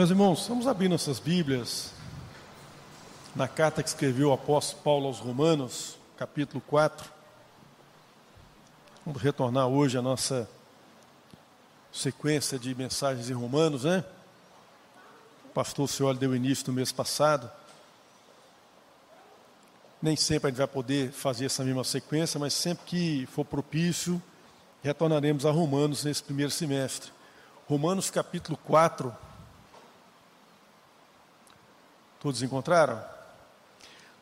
Meus irmãos, vamos abrir nossas Bíblias na carta que escreveu o apóstolo Paulo aos Romanos, capítulo 4. Vamos retornar hoje à nossa sequência de mensagens em Romanos, né? O pastor Senhor deu início no mês passado. Nem sempre a gente vai poder fazer essa mesma sequência, mas sempre que for propício, retornaremos a Romanos nesse primeiro semestre. Romanos capítulo 4. Todos encontraram?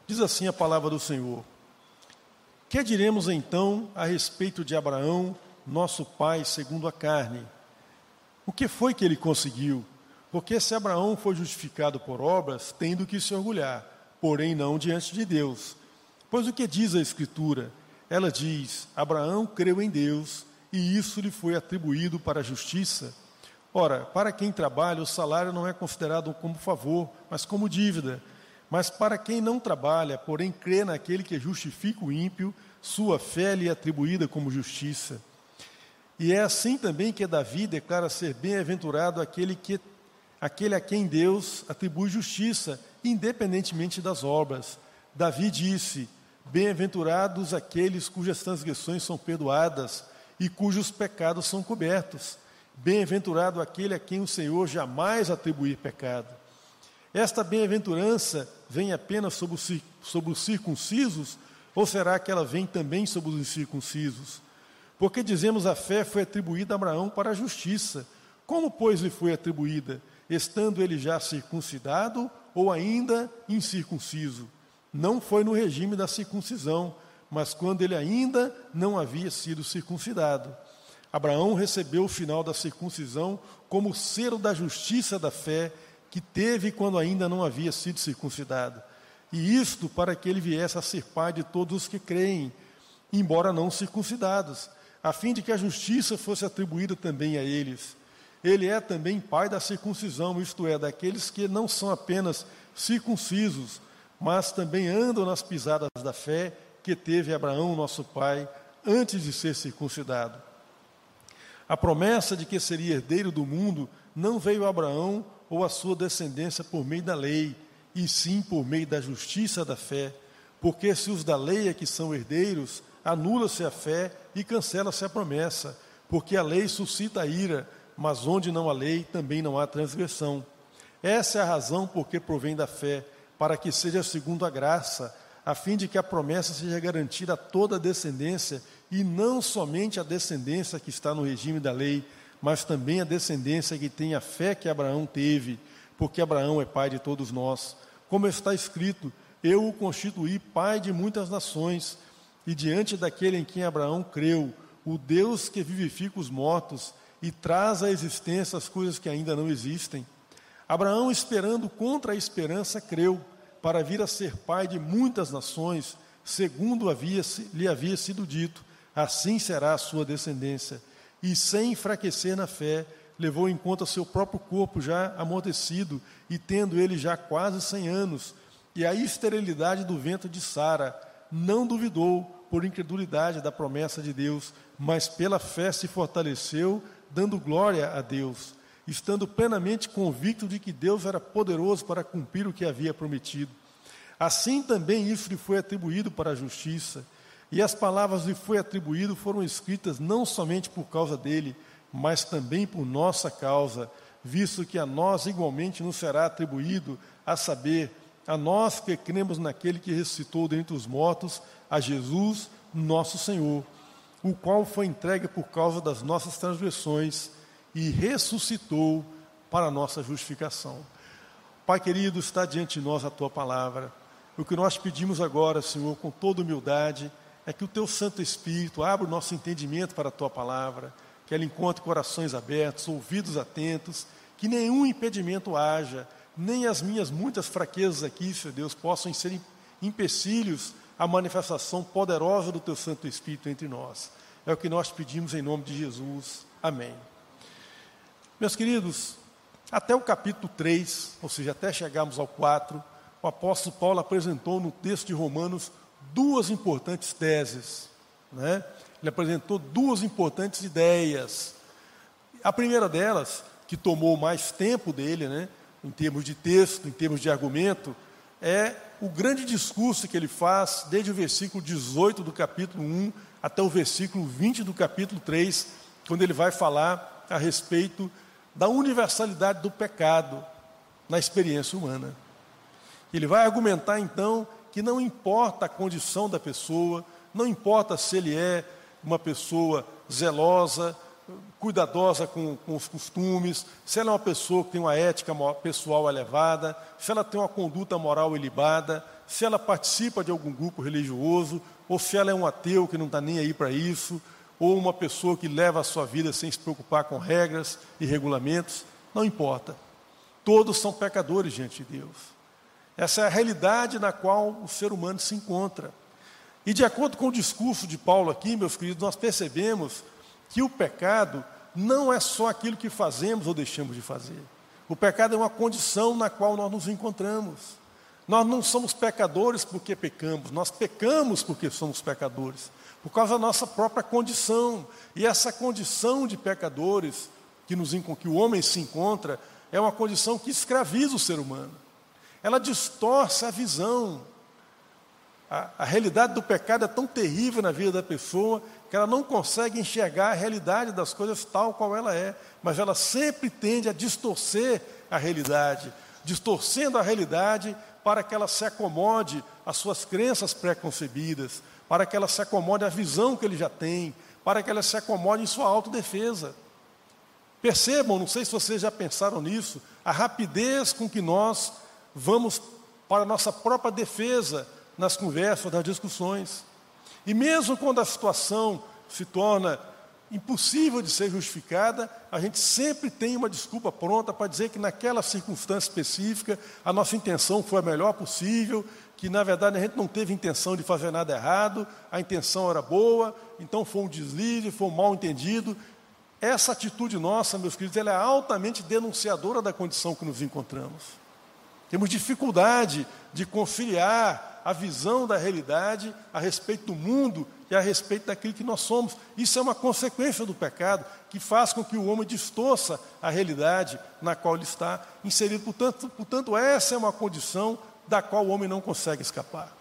Diz assim a palavra do Senhor: Que diremos então a respeito de Abraão, nosso pai, segundo a carne? O que foi que ele conseguiu? Porque se Abraão foi justificado por obras, tem do que se orgulhar, porém não diante de Deus. Pois o que diz a Escritura? Ela diz: Abraão creu em Deus e isso lhe foi atribuído para a justiça. Ora, para quem trabalha, o salário não é considerado como favor, mas como dívida. Mas para quem não trabalha, porém crê naquele que justifica o ímpio, sua fé lhe é atribuída como justiça. E é assim também que Davi declara ser bem-aventurado aquele, que, aquele a quem Deus atribui justiça, independentemente das obras. Davi disse: Bem-aventurados aqueles cujas transgressões são perdoadas e cujos pecados são cobertos. Bem-aventurado aquele a quem o Senhor jamais atribuir pecado. Esta bem-aventurança vem apenas sobre os, sobre os circuncisos, ou será que ela vem também sobre os incircuncisos? Porque dizemos a fé foi atribuída a Abraão para a justiça. Como, pois, lhe foi atribuída? Estando ele já circuncidado ou ainda incircunciso? Não foi no regime da circuncisão, mas quando ele ainda não havia sido circuncidado. Abraão recebeu o final da circuncisão como selo da justiça da fé que teve quando ainda não havia sido circuncidado. E isto para que ele viesse a ser pai de todos os que creem, embora não circuncidados, a fim de que a justiça fosse atribuída também a eles. Ele é também pai da circuncisão, isto é, daqueles que não são apenas circuncisos, mas também andam nas pisadas da fé que teve Abraão, nosso pai, antes de ser circuncidado. A promessa de que seria herdeiro do mundo não veio a Abraão ou a sua descendência por meio da lei, e sim por meio da justiça da fé. Porque se os da lei é que são herdeiros, anula-se a fé e cancela-se a promessa, porque a lei suscita a ira, mas onde não há lei, também não há transgressão. Essa é a razão por que provém da fé, para que seja segundo a graça, a fim de que a promessa seja garantida a toda a descendência e não somente a descendência que está no regime da lei, mas também a descendência que tem a fé que Abraão teve, porque Abraão é pai de todos nós. Como está escrito: Eu o constituí pai de muitas nações, e diante daquele em quem Abraão creu, o Deus que vivifica os mortos e traz à existência as coisas que ainda não existem. Abraão, esperando contra a esperança, creu, para vir a ser pai de muitas nações, segundo havia, lhe havia sido dito assim será a sua descendência. E sem enfraquecer na fé, levou em conta seu próprio corpo já amortecido e tendo ele já quase cem anos, e a esterilidade do vento de Sara, não duvidou por incredulidade da promessa de Deus, mas pela fé se fortaleceu, dando glória a Deus, estando plenamente convicto de que Deus era poderoso para cumprir o que havia prometido. Assim também isso lhe foi atribuído para a justiça. E as palavras lhe foi atribuído foram escritas não somente por causa dele, mas também por nossa causa, visto que a nós igualmente nos será atribuído, a saber, a nós que cremos naquele que ressuscitou dentre os mortos, a Jesus, nosso Senhor, o qual foi entregue por causa das nossas transgressões e ressuscitou para a nossa justificação. Pai querido, está diante de nós a tua palavra. O que nós pedimos agora, Senhor, com toda humildade, é que o teu Santo Espírito abra o nosso entendimento para a tua palavra, que ela encontre corações abertos, ouvidos atentos, que nenhum impedimento haja, nem as minhas muitas fraquezas aqui, Senhor Deus, possam ser empecilhos à manifestação poderosa do teu Santo Espírito entre nós. É o que nós pedimos em nome de Jesus. Amém. Meus queridos, até o capítulo 3, ou seja, até chegarmos ao 4, o apóstolo Paulo apresentou no texto de Romanos duas importantes teses. Né? Ele apresentou duas importantes ideias. A primeira delas, que tomou mais tempo dele, né, em termos de texto, em termos de argumento, é o grande discurso que ele faz desde o versículo 18 do capítulo 1 até o versículo 20 do capítulo 3, quando ele vai falar a respeito da universalidade do pecado na experiência humana. Ele vai argumentar então que não importa a condição da pessoa, não importa se ele é uma pessoa zelosa, cuidadosa com, com, os costumes, se ela é uma pessoa que tem uma ética pessoal elevada, se ela tem uma conduta moral ilibada, se ela participa de algum grupo religioso, ou se ela é um ateu que não está nem aí para isso, ou uma pessoa que leva a sua vida sem se preocupar com regras e regulamentos, não importa. Todos são pecadores diante de Deus. Essa é a realidade na qual o ser humano se encontra. E de acordo com o discurso de Paulo aqui, meus queridos, nós percebemos que o pecado não é só aquilo que fazemos ou deixamos de fazer. O pecado é uma condição na qual nós nos encontramos. Nós não somos pecadores porque pecamos, nós pecamos porque somos pecadores, por causa da nossa própria condição. E essa condição de pecadores que, nos, que o homem se encontra é uma condição que escraviza o ser humano. Ela distorce a visão. A, a realidade do pecado é tão terrível na vida da pessoa que ela não consegue enxergar a realidade das coisas tal qual ela é, mas ela sempre tende a distorcer a realidade, distorcendo a realidade para que ela se acomode às suas crenças pré-concebidas, para que ela se acomode à visão que ele já tem, para que ela se acomode em sua autodefesa. Percebam, não sei se vocês já pensaram nisso, a rapidez com que nós vamos para a nossa própria defesa nas conversas, nas discussões. E mesmo quando a situação se torna impossível de ser justificada, a gente sempre tem uma desculpa pronta para dizer que naquela circunstância específica a nossa intenção foi a melhor possível, que na verdade a gente não teve intenção de fazer nada errado, a intenção era boa, então foi um deslize, foi um mal entendido. Essa atitude nossa, meus queridos, ela é altamente denunciadora da condição que nos encontramos. Temos dificuldade de conciliar a visão da realidade a respeito do mundo e a respeito daquilo que nós somos. Isso é uma consequência do pecado que faz com que o homem distorça a realidade na qual ele está inserido. Portanto, portanto, essa é uma condição da qual o homem não consegue escapar.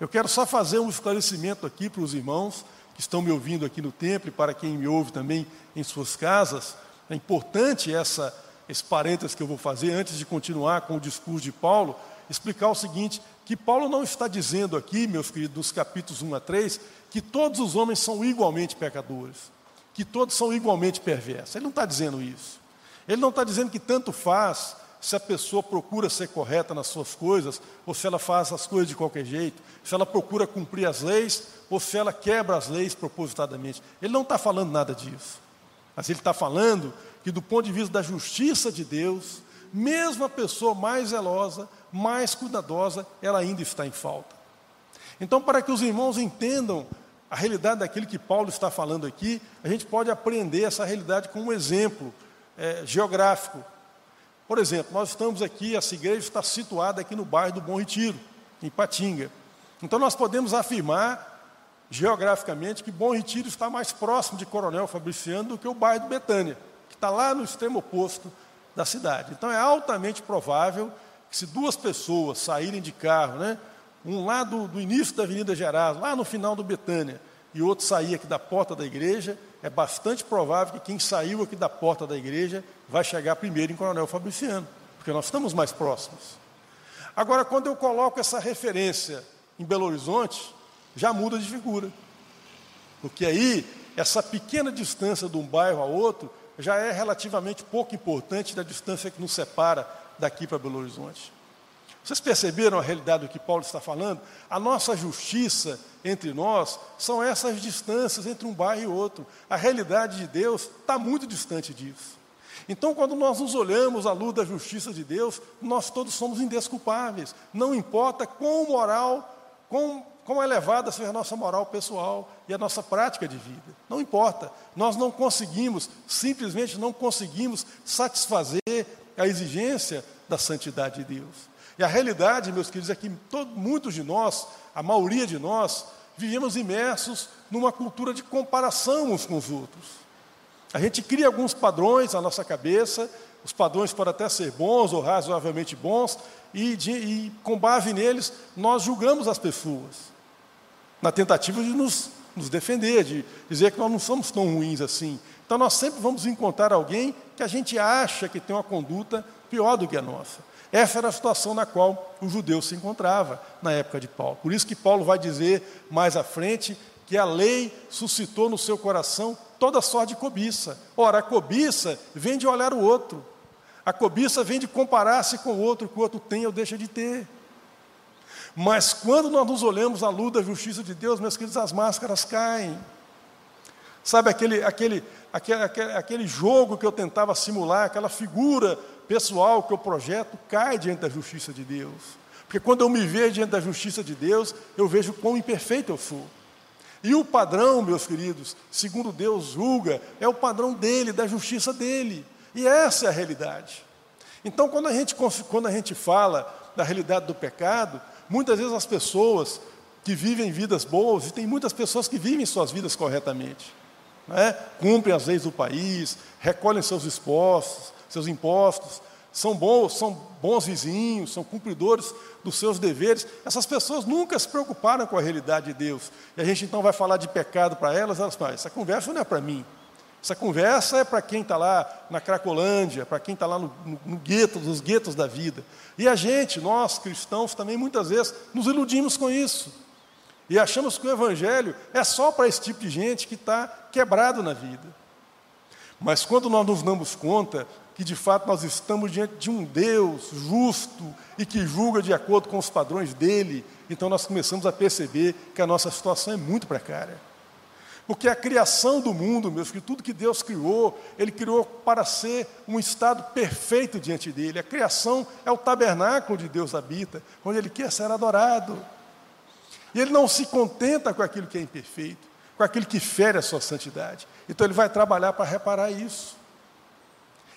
Eu quero só fazer um esclarecimento aqui para os irmãos que estão me ouvindo aqui no templo e para quem me ouve também em suas casas. É importante essa, esse parênteses que eu vou fazer antes de continuar com o discurso de Paulo, explicar o seguinte: que Paulo não está dizendo aqui, meus queridos, nos capítulos 1 a 3, que todos os homens são igualmente pecadores, que todos são igualmente perversos. Ele não está dizendo isso. Ele não está dizendo que tanto faz se a pessoa procura ser correta nas suas coisas, ou se ela faz as coisas de qualquer jeito, se ela procura cumprir as leis, ou se ela quebra as leis propositadamente. Ele não está falando nada disso. Mas ele está falando que, do ponto de vista da justiça de Deus, mesmo a pessoa mais zelosa, mais cuidadosa, ela ainda está em falta. Então, para que os irmãos entendam a realidade daquilo que Paulo está falando aqui, a gente pode aprender essa realidade com um exemplo é, geográfico. Por exemplo, nós estamos aqui, essa igreja está situada aqui no bairro do Bom Retiro, em Patinga. Então, nós podemos afirmar geograficamente que Bom Retiro está mais próximo de Coronel Fabriciano do que o bairro do Betânia, está lá no extremo oposto da cidade. Então, é altamente provável que se duas pessoas saírem de carro, né, um lá do, do início da Avenida Gerais, lá no final do Betânia, e outro sair aqui da porta da igreja, é bastante provável que quem saiu aqui da porta da igreja vai chegar primeiro em Coronel Fabriciano, porque nós estamos mais próximos. Agora, quando eu coloco essa referência em Belo Horizonte, já muda de figura. Porque aí, essa pequena distância de um bairro a outro já é relativamente pouco importante da distância que nos separa daqui para Belo Horizonte. Vocês perceberam a realidade do que Paulo está falando? A nossa justiça entre nós são essas distâncias entre um bairro e outro. A realidade de Deus está muito distante disso. Então, quando nós nos olhamos à luz da justiça de Deus, nós todos somos indesculpáveis. Não importa quão moral, quão, quão elevada seja a nossa moral pessoal e a nossa prática de vida. Não importa. Nós não conseguimos, simplesmente não conseguimos satisfazer a exigência da santidade de Deus. E a realidade, meus queridos, é que todo, muitos de nós, a maioria de nós, vivemos imersos numa cultura de comparação uns com os outros. A gente cria alguns padrões na nossa cabeça, os padrões podem até ser bons ou razoavelmente bons, e, de, e com base neles nós julgamos as pessoas, na tentativa de nos, nos defender, de dizer que nós não somos tão ruins assim. Então nós sempre vamos encontrar alguém que a gente acha que tem uma conduta pior do que a nossa. Essa era a situação na qual o judeu se encontrava na época de Paulo. Por isso que Paulo vai dizer mais à frente que a lei suscitou no seu coração toda sorte de cobiça. Ora, a cobiça vem de olhar o outro. A cobiça vem de comparar-se com o outro, que o outro tem ou deixa de ter. Mas quando nós nos olhamos à luz da justiça de Deus, meus queridos, as máscaras caem. Sabe aquele, aquele, aquele, aquele, jogo que eu tentava simular, aquela figura pessoal que eu projeto, cai diante da justiça de Deus. Porque quando eu me vejo diante da justiça de Deus, eu vejo quão imperfeito eu sou. E o padrão, meus queridos, segundo Deus julga, é o padrão dele, da justiça dele. E essa é a realidade. Então, quando a gente, quando a gente fala da realidade do pecado, muitas vezes as pessoas que vivem vidas boas, e tem muitas pessoas que vivem suas vidas corretamente, né? cumprem as leis do país, recolhem seus impostos, seus impostos, são bons, são bons vizinhos, são cumpridores dos seus deveres. Essas pessoas nunca se preocuparam com a realidade de Deus. E a gente então vai falar de pecado para elas, elas falam, essa conversa não é para mim. Essa conversa é para quem está lá na Cracolândia, para quem está lá no, no, no gueto, nos guetos da vida. E a gente, nós cristãos, também muitas vezes nos iludimos com isso. E achamos que o Evangelho é só para esse tipo de gente que está quebrado na vida. Mas quando nós nos damos conta que de fato nós estamos diante de um Deus justo e que julga de acordo com os padrões dele, então nós começamos a perceber que a nossa situação é muito precária. Porque a criação do mundo, meus que tudo que Deus criou, Ele criou para ser um estado perfeito diante dele. A criação é o tabernáculo de Deus habita, onde Ele quer ser adorado. E Ele não se contenta com aquilo que é imperfeito, com aquilo que fere a sua santidade. Então Ele vai trabalhar para reparar isso.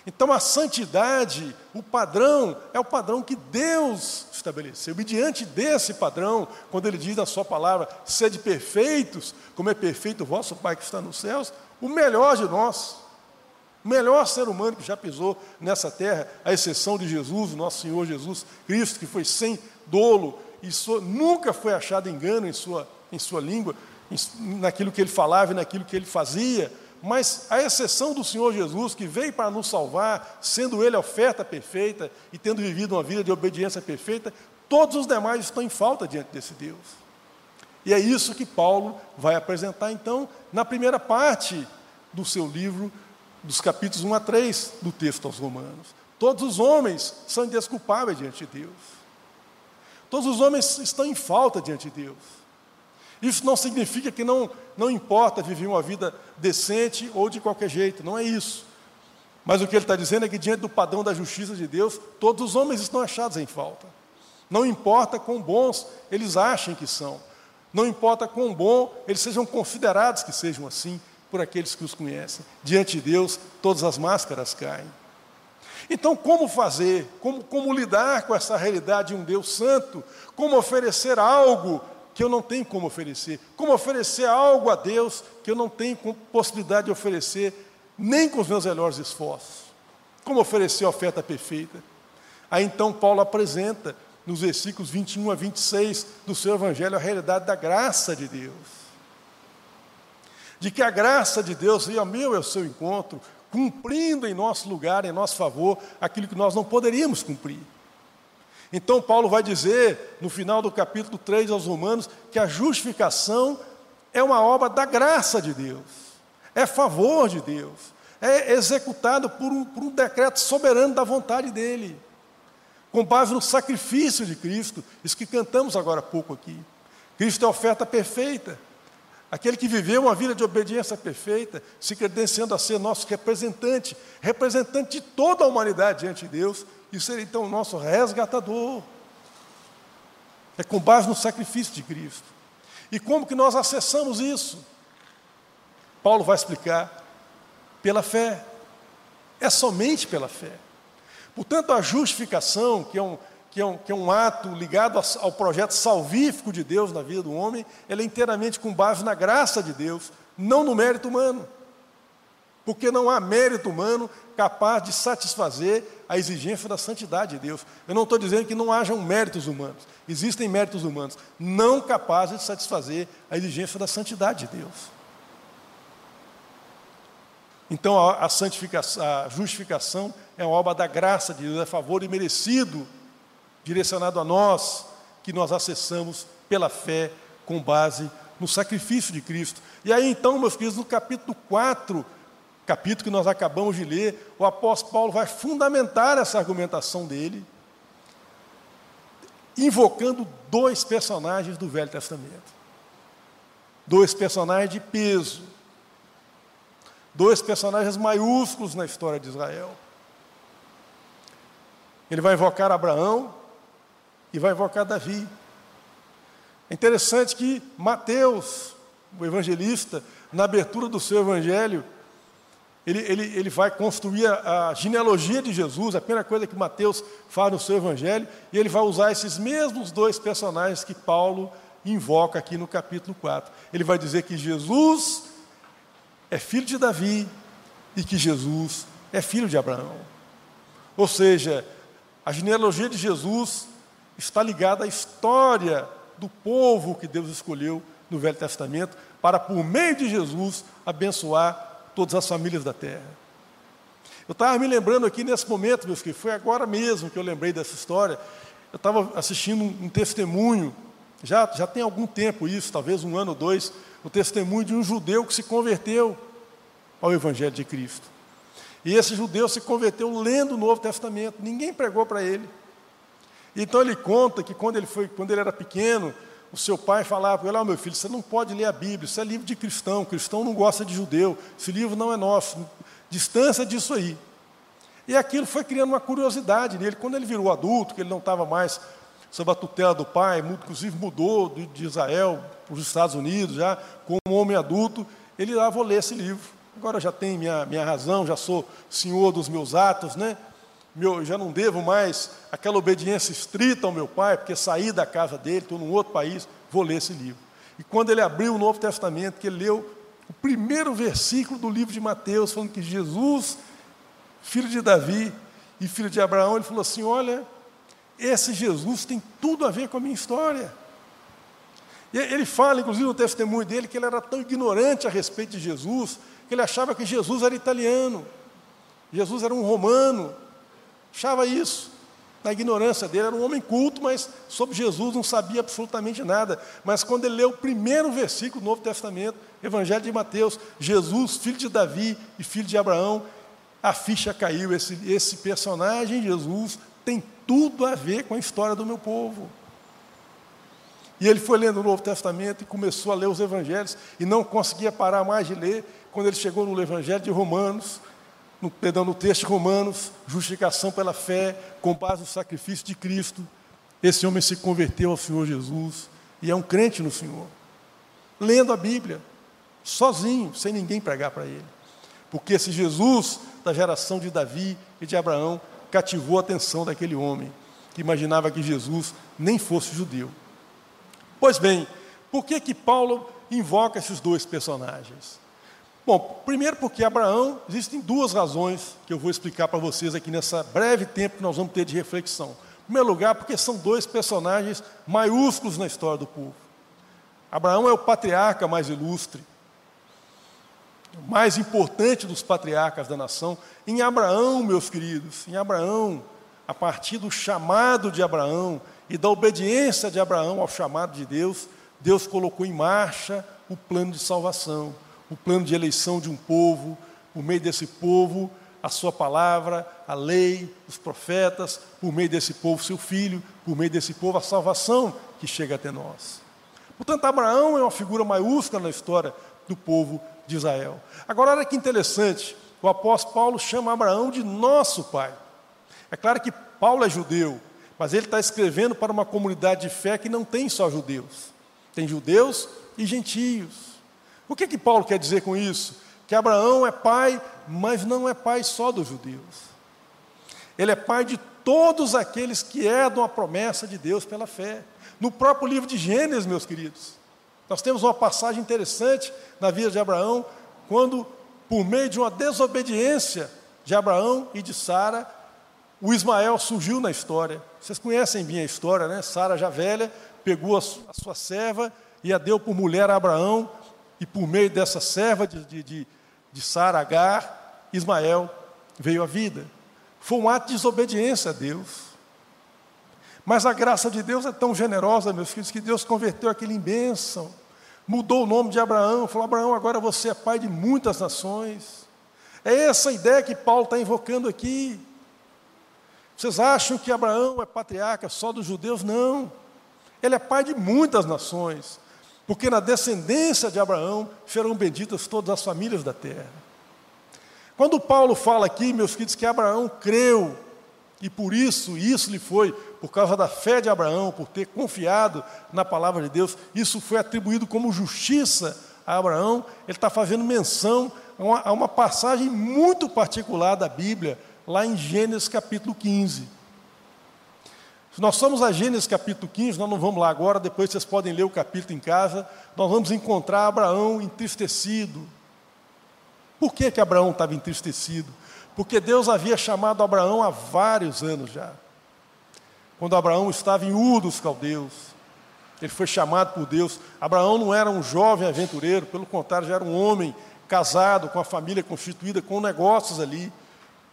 Então a santidade, o padrão, é o padrão que Deus estabeleceu. E diante desse padrão, quando ele diz na sua palavra, sede perfeitos, como é perfeito o vosso Pai que está nos céus, o melhor de nós, o melhor ser humano que já pisou nessa terra, à exceção de Jesus, nosso Senhor Jesus Cristo, que foi sem dolo e nunca foi achado engano em sua, em sua língua, naquilo que ele falava e naquilo que ele fazia mas a exceção do Senhor Jesus, que veio para nos salvar, sendo Ele a oferta perfeita e tendo vivido uma vida de obediência perfeita, todos os demais estão em falta diante desse Deus. E é isso que Paulo vai apresentar, então, na primeira parte do seu livro, dos capítulos 1 a 3 do texto aos Romanos. Todos os homens são indesculpáveis diante de Deus. Todos os homens estão em falta diante de Deus. Isso não significa que não, não importa viver uma vida decente ou de qualquer jeito, não é isso. Mas o que ele está dizendo é que, diante do padrão da justiça de Deus, todos os homens estão achados em falta. Não importa quão bons eles achem que são, não importa quão bom eles sejam considerados que sejam assim por aqueles que os conhecem. Diante de Deus, todas as máscaras caem. Então, como fazer? Como, como lidar com essa realidade de um Deus santo? Como oferecer algo que eu não tenho como oferecer. Como oferecer algo a Deus que eu não tenho possibilidade de oferecer nem com os meus melhores esforços. Como oferecer a oferta perfeita. Aí então Paulo apresenta nos versículos 21 a 26 do seu evangelho a realidade da graça de Deus. De que a graça de Deus veio ao meu e ao seu encontro, cumprindo em nosso lugar, em nosso favor, aquilo que nós não poderíamos cumprir. Então, Paulo vai dizer, no final do capítulo 3 aos Romanos, que a justificação é uma obra da graça de Deus, é favor de Deus, é executado por um, por um decreto soberano da vontade dele, com base no sacrifício de Cristo, isso que cantamos agora há pouco aqui. Cristo é a oferta perfeita. Aquele que viveu uma vida de obediência perfeita, se credenciando a ser nosso representante, representante de toda a humanidade diante de Deus, e ser então o nosso resgatador. É com base no sacrifício de Cristo. E como que nós acessamos isso? Paulo vai explicar pela fé. É somente pela fé. Portanto, a justificação, que é um, que é um, que é um ato ligado ao projeto salvífico de Deus na vida do homem, ela é inteiramente com base na graça de Deus, não no mérito humano. Porque não há mérito humano capaz de satisfazer a exigência da santidade de Deus. Eu não estou dizendo que não hajam méritos humanos. Existem méritos humanos não capazes de satisfazer a exigência da santidade de Deus. Então a, santificação, a justificação é uma obra da graça de Deus, é favor imerecido, direcionado a nós, que nós acessamos pela fé com base no sacrifício de Cristo. E aí então, meus queridos, no capítulo 4, capítulo que nós acabamos de ler, o apóstolo Paulo vai fundamentar essa argumentação dele, invocando dois personagens do Velho Testamento. Dois personagens de peso. Dois personagens maiúsculos na história de Israel. Ele vai invocar Abraão e vai invocar Davi. É interessante que Mateus, o evangelista, na abertura do seu evangelho, ele, ele, ele vai construir a, a, genealogia de Jesus, a primeira coisa que Mateus faz no seu evangelho, e ele vai usar esses mesmos dois personagens que Paulo invoca aqui no capítulo 4. Ele vai dizer que Jesus é filho de Davi e que Jesus é filho de Abraão. Ou seja, a genealogia de Jesus está ligada à história do povo que Deus escolheu no Velho Testamento para, por meio de Jesus, abençoar todas as famílias da terra. Eu estava me lembrando aqui nesse momento, meus queridos, foi agora mesmo que eu lembrei dessa história. Eu estava assistindo um, um testemunho, já, já tem algum tempo isso, talvez um ano ou dois, o testemunho de um judeu que se converteu ao Evangelho de Cristo. E esse judeu se converteu lendo o Novo Testamento, ninguém pregou para ele. Então ele conta que quando ele, foi, quando ele era pequeno, o seu pai falava para ele: oh, meu filho, você não pode ler a Bíblia, isso é livro de cristão, cristão não gosta de judeu, esse livro não é nosso, distância disso aí. E aquilo foi criando uma curiosidade nele. Quando ele virou adulto, que ele não estava mais sob a tutela do pai, inclusive mudou de Israel para os Estados Unidos, já como homem adulto, ele lá, ah, vou ler esse livro. Agora já tenho minha, minha razão, já sou senhor dos meus atos, né? Meu, já não devo mais aquela obediência estrita ao meu pai, porque saí da casa dele, estou num outro país, vou ler esse livro. E quando ele abriu o Novo Testamento, que ele leu o primeiro versículo do livro de Mateus, falando que Jesus, filho de Davi e filho de Abraão, ele falou assim: Olha, esse Jesus tem tudo a ver com a minha história. E ele fala, inclusive, no testemunho dele, que ele era tão ignorante a respeito de Jesus, que ele achava que Jesus era italiano, Jesus era um romano, Achava isso. Na ignorância dele, era um homem culto, mas sobre Jesus não sabia absolutamente nada. Mas quando ele leu o primeiro versículo do Novo Testamento, Evangelho de Mateus, Jesus, filho de Davi e filho de Abraão, a ficha caiu. Esse, esse personagem, Jesus, tem tudo a ver com a história do meu povo. E ele foi lendo o Novo Testamento e começou a ler os Evangelhos e não conseguia parar mais de ler. Quando ele chegou no Evangelho de Romanos, no, perdão, no texto Romanos, justificação pela fé, com base no sacrifício de Cristo. Esse homem se converteu ao Senhor Jesus e é um crente no Senhor. Lendo a Bíblia, sozinho, sem ninguém pregar para ele. Porque esse Jesus da geração de Davi e de Abraão cativou a atenção daquele homem que imaginava que Jesus nem fosse judeu. Pois bem, por que que Paulo invoca esses dois personagens? Bom, primeiro porque Abraão, existem duas razões que eu vou explicar para vocês aqui nessa breve tempo que nós vamos ter de reflexão. Em primeiro lugar, porque são dois personagens maiúsculos na história do povo. Abraão é o patriarca mais ilustre, o mais importante dos patriarcas da nação. Em Abraão, meus queridos, em Abraão, a partir do chamado de Abraão e da obediência de Abraão ao chamado de Deus, Deus colocou em marcha o plano de salvação o plano de eleição de um povo, por meio desse povo, a sua palavra, a lei, os profetas, por meio desse povo, seu filho, por meio desse povo, a salvação que chega até nós. Portanto, Abraão é uma figura maiúscula na história do povo de Israel. Agora, olha que interessante, o apóstolo Paulo chama Abraão de nosso pai. É claro que Paulo é judeu, mas ele está escrevendo para uma comunidade de fé que não tem só judeus, tem judeus e gentios. O que, que Paulo quer dizer com isso? Que Abraão é pai, mas não é pai só dos judeus. Ele é pai de todos aqueles que herdam a promessa de Deus pela fé. No próprio livro de Gênesis, meus queridos, nós temos uma passagem interessante na vida de Abraão, quando, por meio de uma desobediência de Abraão e de Sara, o Ismael surgiu na história. Vocês conhecem bem a história, né? Sara já velha pegou a sua serva e a deu por mulher a Abraão, e por meio dessa serva de, de, de, de Sara Agar, Ismael veio à vida. Foi um ato de desobediência a Deus. Mas a graça de Deus é tão generosa, meus filhos, que Deus converteu aquilo em bênção. Mudou o nome de Abraão, falou: Abraão, agora você é pai de muitas nações. É essa ideia que Paulo está invocando aqui. Vocês acham que Abraão é patriarca só dos judeus? Não. Ele é pai de muitas nações, porque na descendência de Abraão serão benditas todas as famílias da terra. Quando Paulo fala aqui, meus filhos, que Abraão creu, e por isso, isso lhe foi, por causa da fé de Abraão, por ter confiado na palavra de Deus, isso foi atribuído como justiça a Abraão, ele está fazendo menção a uma, a uma passagem muito particular da Bíblia, lá em Gênesis capítulo 15. Se nós somos a Gênesis capítulo 15, nós não vamos lá agora, depois vocês podem ler o capítulo em casa, nós vamos encontrar Abraão entristecido. Por que, que Abraão estava entristecido? Porque Deus havia chamado Abraão há vários anos já. Quando Abraão estava em Ur dos Caldeus, ele foi chamado por Deus. Abraão não era um jovem aventureiro, pelo contrário, já era um homem casado, com a família constituída, com negócios ali.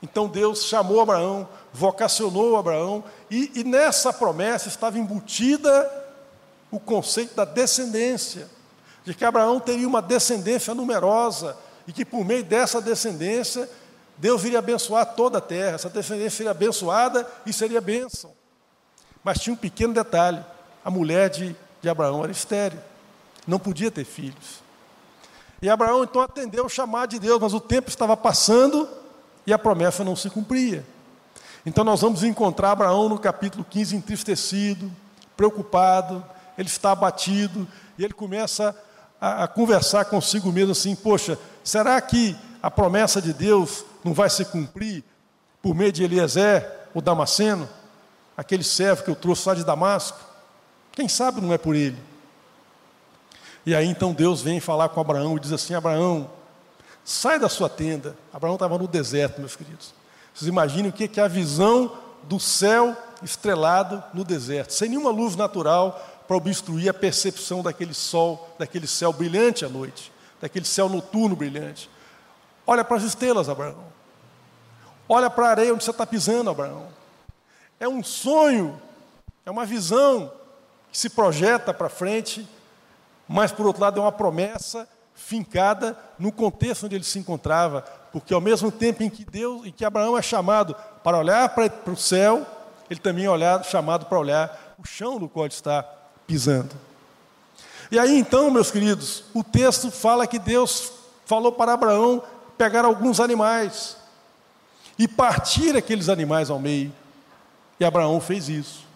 Então Deus chamou Abraão, vocacionou Abraão, e, e nessa promessa estava embutida o conceito da descendência, de que Abraão teria uma descendência numerosa, e que por meio dessa descendência, Deus iria abençoar toda a terra, essa descendência seria abençoada e seria bênção. Mas tinha um pequeno detalhe: a mulher de, de Abraão era estéril, não podia ter filhos. E Abraão então atendeu o chamado de Deus, mas o tempo estava passando e a promessa não se cumpria. Então nós vamos encontrar Abraão no capítulo 15 entristecido, preocupado, ele está abatido, e ele começa a, a conversar consigo mesmo assim: Poxa, será que a promessa de Deus não vai se cumprir por meio de Eliezer, o Damasceno, aquele servo que eu trouxe lá de Damasco? Quem sabe não é por ele? E aí então Deus vem falar com Abraão e diz assim: Abraão, Sai da sua tenda. Abraão estava no deserto, meus queridos. Vocês imaginem o que é a visão do céu estrelado no deserto, sem nenhuma luz natural para obstruir a percepção daquele sol, daquele céu brilhante à noite, daquele céu noturno brilhante. Olha para as estrelas, Abraão. Olha para a areia onde você está pisando, Abraão. É um sonho, é uma visão que se projeta para frente, mas por outro lado é uma promessa fincada no contexto onde ele se encontrava, porque ao mesmo tempo em que Deus, em que Abraão é chamado para olhar para, para o céu, ele também é olhado, chamado para olhar o chão no qual está pisando. E aí então, meus queridos, o texto fala que Deus falou para Abraão pegar alguns animais e partir aqueles animais ao meio. E Abraão fez isso.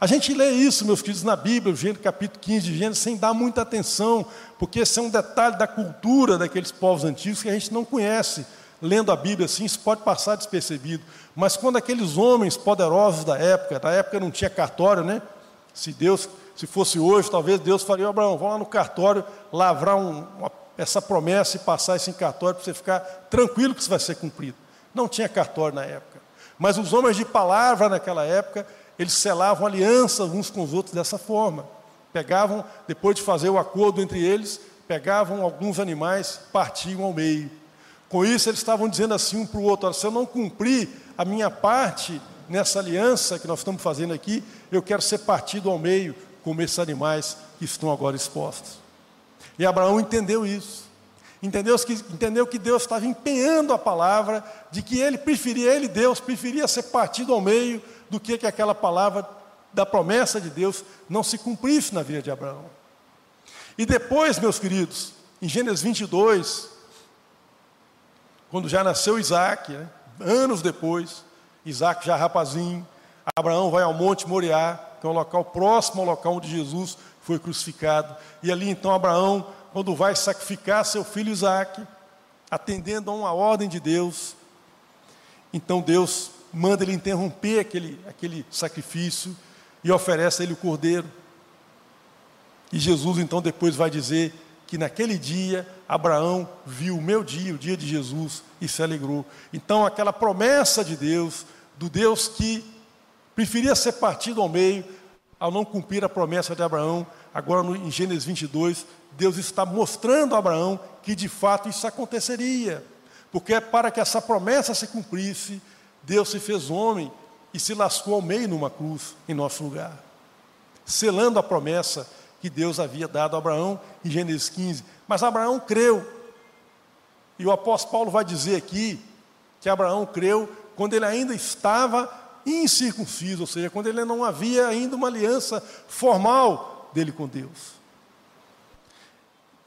A gente lê isso, meus queridos, na Bíblia, Gênesis, capítulo 15 de Gênesis, sem dar muita atenção, porque esse é um detalhe da cultura daqueles povos antigos que a gente não conhece. Lendo a Bíblia assim, isso pode passar despercebido. Mas quando aqueles homens poderosos da época, na época não tinha cartório, né? Se Deus, se fosse hoje, talvez Deus faria, Abraão, vamos lá no cartório lavrar um, uma, essa promessa e passar isso em cartório para você ficar tranquilo que isso vai ser cumprido. Não tinha cartório na época. Mas os homens de palavra naquela época, eles selavam aliança uns com os outros dessa forma. Pegavam, depois de fazer o acordo entre eles, pegavam alguns animais, partiam ao meio. Com isso, eles estavam dizendo assim um para o outro: se eu não cumprir a minha parte nessa aliança que nós estamos fazendo aqui, eu quero ser partido ao meio, como esses animais que estão agora expostos. E Abraão entendeu isso. Entendeu que, entendeu que Deus estava empenhando a palavra de que ele preferia, ele, Deus, preferia ser partido ao meio do que que aquela palavra da promessa de Deus não se cumprisse na vida de Abraão. E depois, meus queridos, em Gênesis 22, quando já nasceu Isaac, né, anos depois, Isaac já rapazinho, Abraão vai ao Monte Moriá, que é um local próximo ao local onde Jesus foi crucificado. E ali então Abraão, quando vai sacrificar seu filho Isaac, atendendo a uma ordem de Deus, então Deus manda ele interromper aquele, aquele sacrifício e oferece a ele o cordeiro. E Jesus então depois vai dizer que naquele dia Abraão viu o meu dia, o dia de Jesus, e se alegrou. Então, aquela promessa de Deus, do Deus que preferia ser partido ao meio, ao não cumprir a promessa de Abraão, agora no, em Gênesis 22, Deus está mostrando a Abraão que de fato isso aconteceria, porque é para que essa promessa se cumprisse, Deus se fez homem e se lascou ao meio numa cruz em nosso lugar, selando a promessa que Deus havia dado a Abraão em Gênesis 15. Mas Abraão creu. E o apóstolo Paulo vai dizer aqui que Abraão creu quando ele ainda estava incircunciso, ou seja, quando ele não havia ainda uma aliança formal dele com Deus.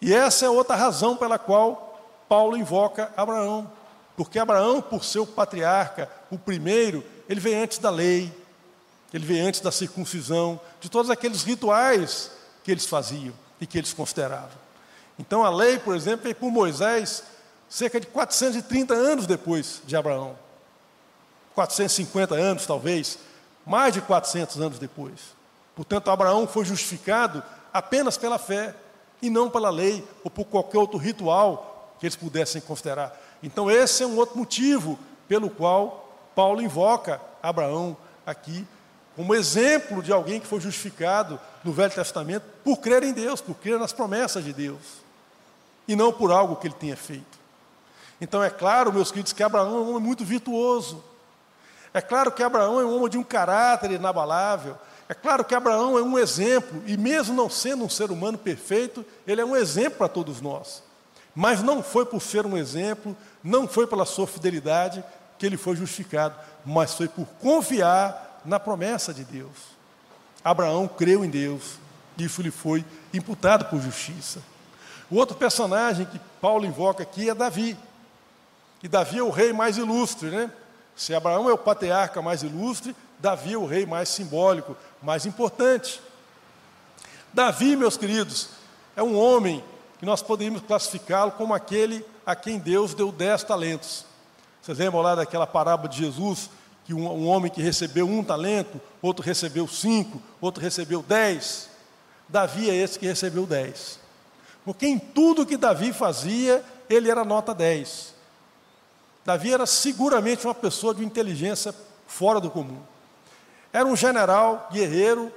E essa é outra razão pela qual Paulo invoca Abraão. Porque Abraão, por ser o patriarca, o primeiro, ele vem antes da lei, ele vem antes da circuncisão, de todos aqueles rituais que eles faziam e que eles consideravam. Então a lei, por exemplo, veio por Moisés cerca de 430 anos depois de Abraão. 450 anos, talvez, mais de 400 anos depois. Portanto, Abraão foi justificado apenas pela fé e não pela lei ou por qualquer outro ritual que eles pudessem considerar. Então, esse é um outro motivo pelo qual Paulo invoca Abraão aqui como exemplo de alguém que foi justificado no Velho Testamento por crer em Deus, por crer nas promessas de Deus, e não por algo que ele tinha feito. Então é claro, meus queridos, que Abraão é um homem muito virtuoso. É claro que Abraão é um homem de um caráter inabalável. É claro que Abraão é um exemplo, e mesmo não sendo um ser humano perfeito, ele é um exemplo para todos nós. Mas não foi por ser um exemplo, não foi pela sua fidelidade que ele foi justificado, mas foi por confiar na promessa de Deus. Abraão creu em Deus, e isso lhe foi imputado por justiça. O outro personagem que Paulo invoca aqui é Davi. E Davi é o rei mais ilustre, né? Se Abraão é o patriarca mais ilustre, Davi é o rei mais simbólico, mais importante. Davi, meus queridos, é um homem que nós poderíamos classificá-lo como aquele a quem Deus deu dez talentos. Vocês lembram lá daquela parábola de Jesus que um, um, homem que recebeu um talento, outro recebeu cinco, outro recebeu dez. Davi é esse que recebeu dez. Porque em tudo que Davi fazia, ele era nota dez. Davi era seguramente uma pessoa de inteligência fora do comum. Era um general guerreiro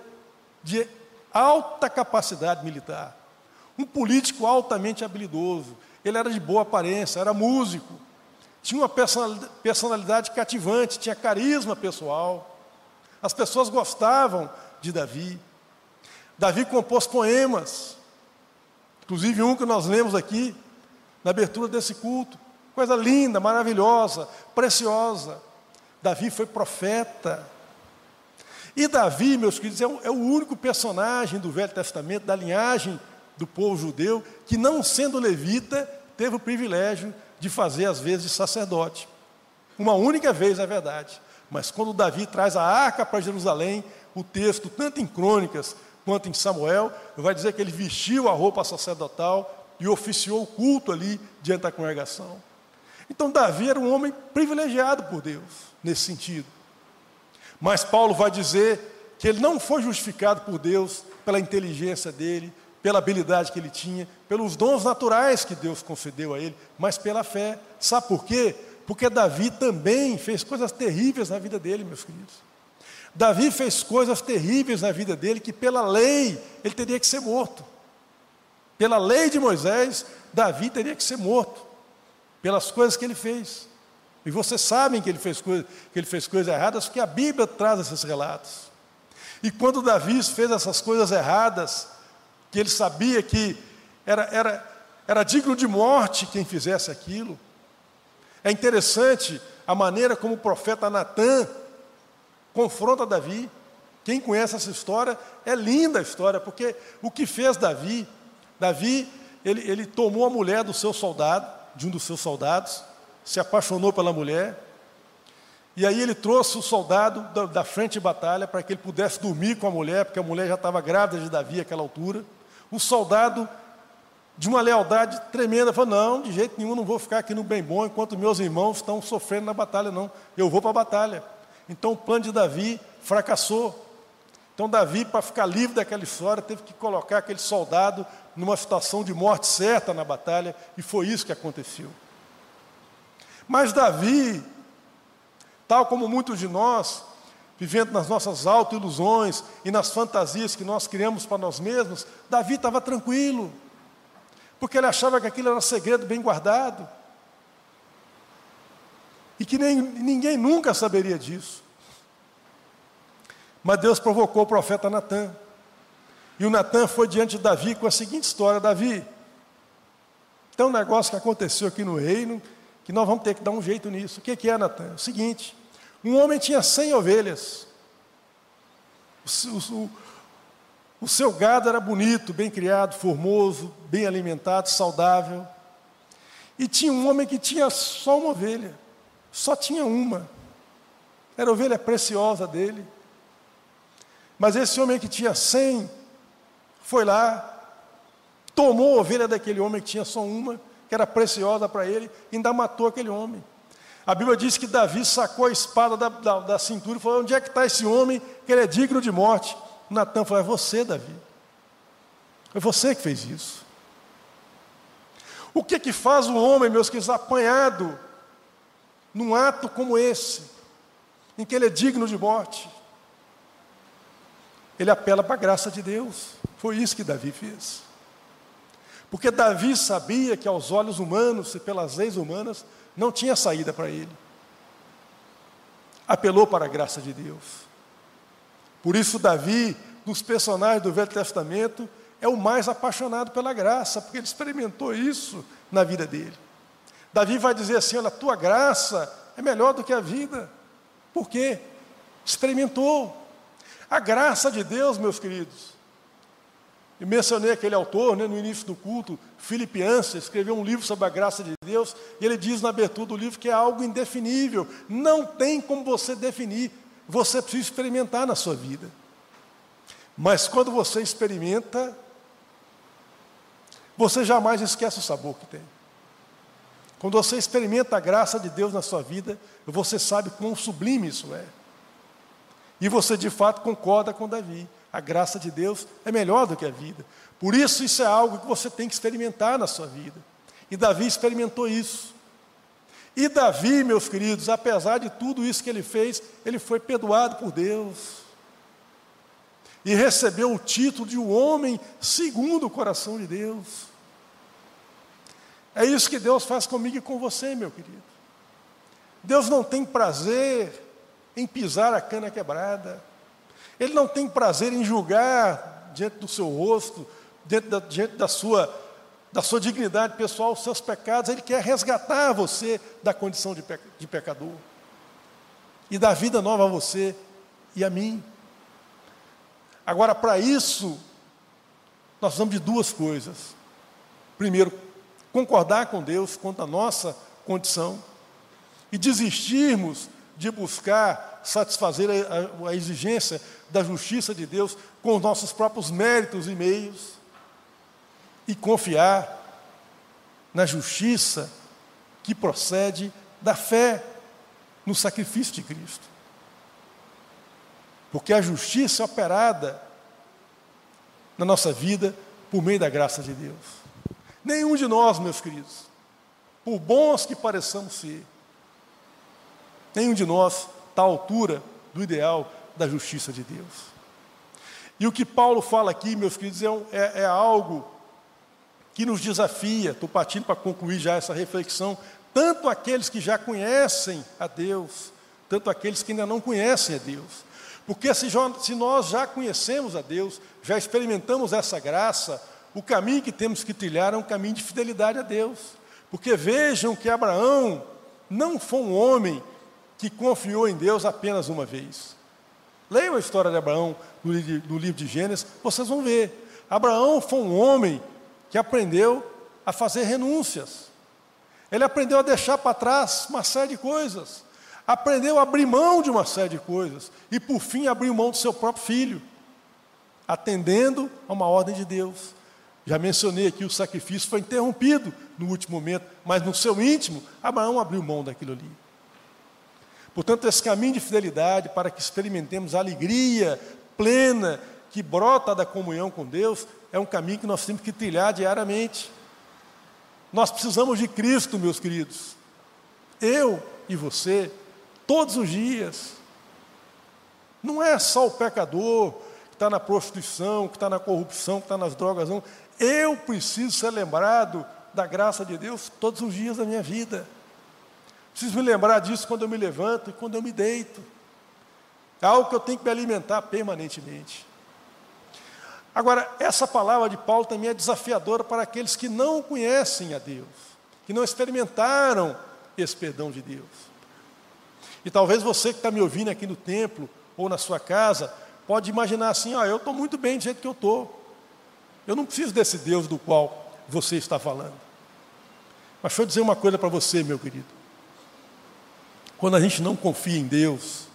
de alta capacidade militar. Um político altamente habilidoso. Ele era de boa aparência, era músico tinha uma personalidade cativante, tinha carisma pessoal. As pessoas gostavam de Davi. Davi compôs poemas, inclusive um que nós lemos aqui, na abertura desse culto. Coisa linda, maravilhosa, preciosa. Davi foi profeta. E Davi, meus queridos, é, é o único personagem do Velho Testamento, da linhagem do povo judeu, que não sendo levita, teve o privilégio de fazer as vezes de sacerdote. Uma única vez, é verdade. Mas quando Davi traz a arca para Jerusalém, o texto, tanto em Crônicas quanto em Samuel, vai dizer que ele vestiu a roupa sacerdotal e oficiou o culto ali diante da congregação. Então, Davi era um homem privilegiado por Deus, nesse sentido. Mas Paulo vai dizer que ele não foi justificado por Deus pela inteligência dele, pela habilidade que ele tinha, pelos dons naturais que Deus concedeu a ele, mas pela fé. Sabe por quê? Porque Davi também fez coisas terríveis na vida dele, meus queridos. Davi fez coisas terríveis na vida dele que, pela lei, ele teria que ser morto. Pela lei de Moisés, Davi teria que ser morto, pelas coisas que ele fez. E vocês sabem que ele fez, coisa, que ele fez coisas erradas, porque a Bíblia traz esses relatos. E quando Davi fez essas coisas erradas, que ele sabia que era, era, era digno de morte quem fizesse aquilo. É interessante a maneira como o profeta Natan confronta Davi. Quem conhece essa história, é linda a história, porque o que fez Davi, Davi, ele, ele tomou a mulher do seu soldado, de um dos seus soldados, se apaixonou pela mulher, e aí ele trouxe o soldado da, da frente de batalha para que ele pudesse dormir com a mulher, porque a mulher já estava grávida de Davi naquela altura. O soldado, de uma lealdade tremenda, falou: Não, de jeito nenhum, não vou ficar aqui no bem bom enquanto meus irmãos estão sofrendo na batalha, não. Eu vou para a batalha. Então o plano de Davi fracassou. Então Davi, para ficar livre daquela história, teve que colocar aquele soldado numa situação de morte certa na batalha, e foi isso que aconteceu. Mas Davi, tal como muitos de nós, vivendo nas nossas auto-ilusões e nas fantasias que nós criamos para nós mesmos, Davi estava tranquilo, porque ele achava que aquilo era segredo bem guardado, e que nem, ninguém nunca saberia disso. Mas Deus provocou o profeta Natan. E o Natan foi diante de Davi com a seguinte história: Davi, tem um negócio que aconteceu aqui no reino, que nós vamos ter que dar um jeito nisso. O que, é, Natan? É o seguinte: um homem tinha cem ovelhas. O, o, o seu gado era bonito, bem criado, formoso, bem alimentado, saudável. E tinha um homem que tinha só uma ovelha, só tinha uma. Era a ovelha preciosa dele. Mas esse homem que tinha cem, foi lá, tomou a ovelha daquele homem que tinha só uma, que era preciosa para ele, e ainda matou aquele homem. A Bíblia diz que Davi sacou a espada da, da, da cintura e falou: Onde é que está esse homem que ele é digno de morte? Natan falou: É você, Davi. É você que fez isso. O que que faz um homem, meus queridos, apanhado num ato como esse, em que ele é digno de morte? Ele apela para a graça de Deus. Foi isso que Davi fez. Porque Davi sabia que aos olhos humanos e pelas leis humanas não tinha saída para ele. Apelou para a graça de Deus. Por isso, Davi, dos personagens do Velho Testamento, é o mais apaixonado pela graça, porque ele experimentou isso na vida dele. Davi vai dizer assim: Olha, a tua graça é melhor do que a vida. Por quê? Experimentou. A graça de Deus, meus queridos. E mencionei aquele autor né, no início do culto, Filipe Ansa, escreveu um livro sobre a graça de Deus, e ele diz na abertura do livro que é algo indefinível, não tem como você definir, você precisa experimentar na sua vida. Mas quando você experimenta, você jamais esquece o sabor que tem. Quando você experimenta a graça de Deus na sua vida, você sabe quão sublime isso é. E você de fato concorda com Davi. A graça de Deus é melhor do que a vida. Por isso, isso é algo que você tem que experimentar na sua vida. E Davi experimentou isso. E Davi, meus queridos, apesar de tudo isso que ele fez, ele foi perdoado por Deus. E recebeu o título de um homem segundo o coração de Deus. É isso que Deus faz comigo e com você, meu querido. Deus não tem prazer em pisar a cana quebrada. Ele não tem prazer em julgar diante do seu rosto, diante da, diante da sua, da sua dignidade pessoal, os seus pecados. Ele quer resgatar você da condição de, de pecador e dar vida nova a você e a mim. Agora, para isso, nós precisamos de duas coisas. Primeiro, concordar com Deus quanto à nossa condição e desistirmos de buscar satisfazer a, a, a exigência da justiça de Deus com os nossos próprios méritos e meios e confiar na justiça que procede da fé no sacrifício de Cristo. Porque a justiça é operada na nossa vida por meio da graça de Deus. Nenhum de nós, meus queridos, por bons que pareçamos ser, Nenhum de nós está à altura do ideal da justiça de Deus. E o que Paulo fala aqui, meus queridos, é, é, é algo que nos desafia. Estou partindo para concluir já essa reflexão. Tanto aqueles que já conhecem a Deus, tanto aqueles que ainda não conhecem a Deus. Porque se, se nós já conhecemos a Deus, já experimentamos essa graça, o caminho que temos que trilhar é um caminho de fidelidade a Deus. Porque vejam que Abraão não foi um homem que confiou em Deus apenas uma vez. Leiam a história de Abraão no livro de Gênesis, vocês vão ver. Abraão foi um homem que aprendeu a fazer renúncias. Ele aprendeu a deixar para trás uma série de coisas. Aprendeu a abrir mão de uma série de coisas. E por fim abriu mão do seu próprio filho, atendendo a uma ordem de Deus. Já mencionei aqui o sacrifício foi interrompido no último momento, mas no seu íntimo, Abraão abriu mão daquilo ali. Portanto, esse caminho de fidelidade para que experimentemos a alegria plena que brota da comunhão com Deus é um caminho que nós temos que trilhar diariamente. Nós precisamos de Cristo, meus queridos. Eu e você, todos os dias. Não é só o pecador que está na prostituição, que está na corrupção, que está nas drogas, não. Eu preciso ser lembrado da graça de Deus todos os dias da minha vida. Preciso me lembrar disso quando eu me levanto e quando eu me deito. É algo que eu tenho que me alimentar permanentemente. Agora, essa palavra de Paulo também é desafiadora para aqueles que não conhecem a Deus, que não experimentaram esse perdão de Deus. E talvez você que está me ouvindo aqui no templo ou na sua casa, pode imaginar assim, ó, eu estou muito bem do jeito que eu estou. Eu não preciso desse Deus do qual você está falando. Mas deixa eu dizer uma coisa para você, meu querido. Quando a gente não confia em Deus,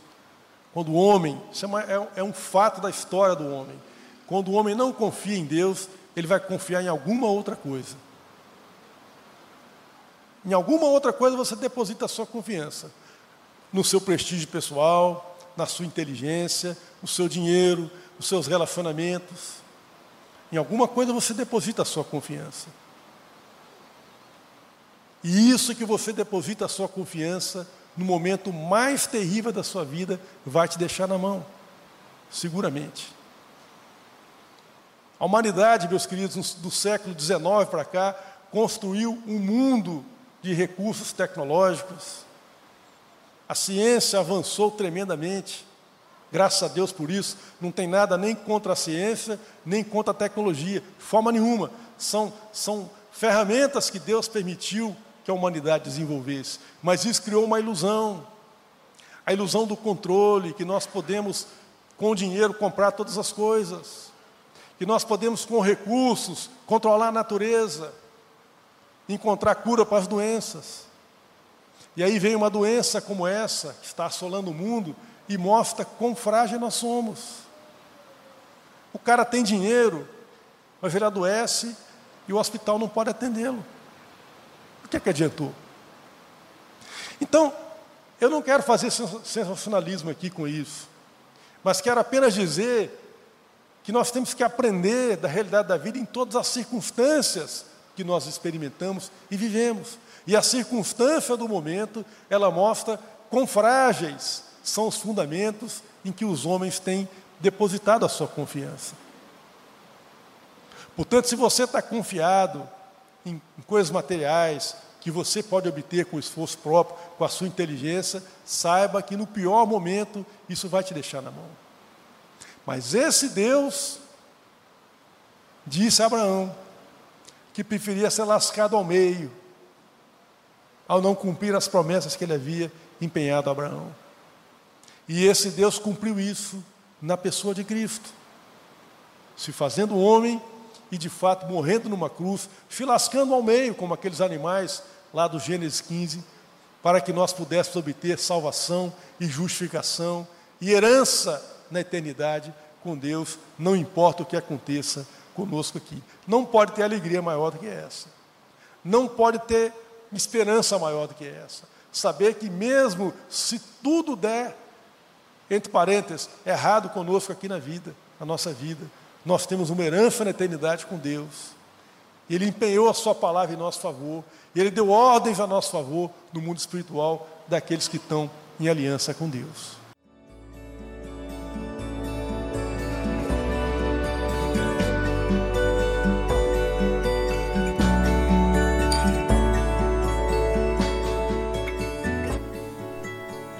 quando o homem, isso é, é, é um fato da história do homem, quando o homem não confia em Deus, ele vai confiar em alguma outra coisa. Em alguma outra coisa você deposita a sua confiança. No seu prestígio pessoal, na sua inteligência, no seu dinheiro, nos seus relacionamentos. Em alguma coisa você deposita a sua confiança. E isso que você deposita a sua confiança no momento mais terrível da sua vida vai te deixar na mão, seguramente. A humanidade, meus queridos, do século XIX para cá, construiu um mundo de recursos tecnológicos. A ciência avançou tremendamente. Graças a Deus por isso. Não tem nada nem contra a ciência, nem contra a tecnologia, forma nenhuma. São, são ferramentas que Deus permitiu que a humanidade desenvolvesse. Mas isso criou uma ilusão. A ilusão do controle, que nós podemos, com dinheiro, comprar todas as coisas que nós podemos, com recursos, controlar a natureza, encontrar cura para as doenças. E aí vem uma doença como essa, que está assolando o mundo, e mostra quão frágil nós somos. O cara tem dinheiro, mas ele adoece e o hospital não pode atendê-lo. Que é que adiantou? Então, eu não quero fazer sensacionalismo aqui com isso, mas quero apenas dizer que nós temos que aprender da realidade da vida em todas as circunstâncias que nós experimentamos e vivemos. E a circunstância do momento, ela mostra quão frágeis são os fundamentos em que os homens têm depositado a sua confiança. Portanto, se você está confiado em, em coisas materiais que você pode obter com esforço próprio, com a sua inteligência, saiba que no pior momento isso vai te deixar na mão. Mas esse Deus disse a Abraão que preferia ser lascado ao meio, ao não cumprir as promessas que ele havia empenhado a Abraão. E esse Deus cumpriu isso na pessoa de Cristo, se fazendo homem e de fato morrendo numa cruz, se lascando ao meio, como aqueles animais lá do Gênesis 15, para que nós pudéssemos obter salvação e justificação e herança na eternidade com Deus, não importa o que aconteça conosco aqui. Não pode ter alegria maior do que essa. Não pode ter esperança maior do que essa. Saber que mesmo se tudo der, entre parênteses, errado conosco aqui na vida, na nossa vida, nós temos uma herança na eternidade com Deus. Ele empenhou a sua palavra em nosso favor, ele deu ordens a nosso favor no mundo espiritual daqueles que estão em aliança com Deus.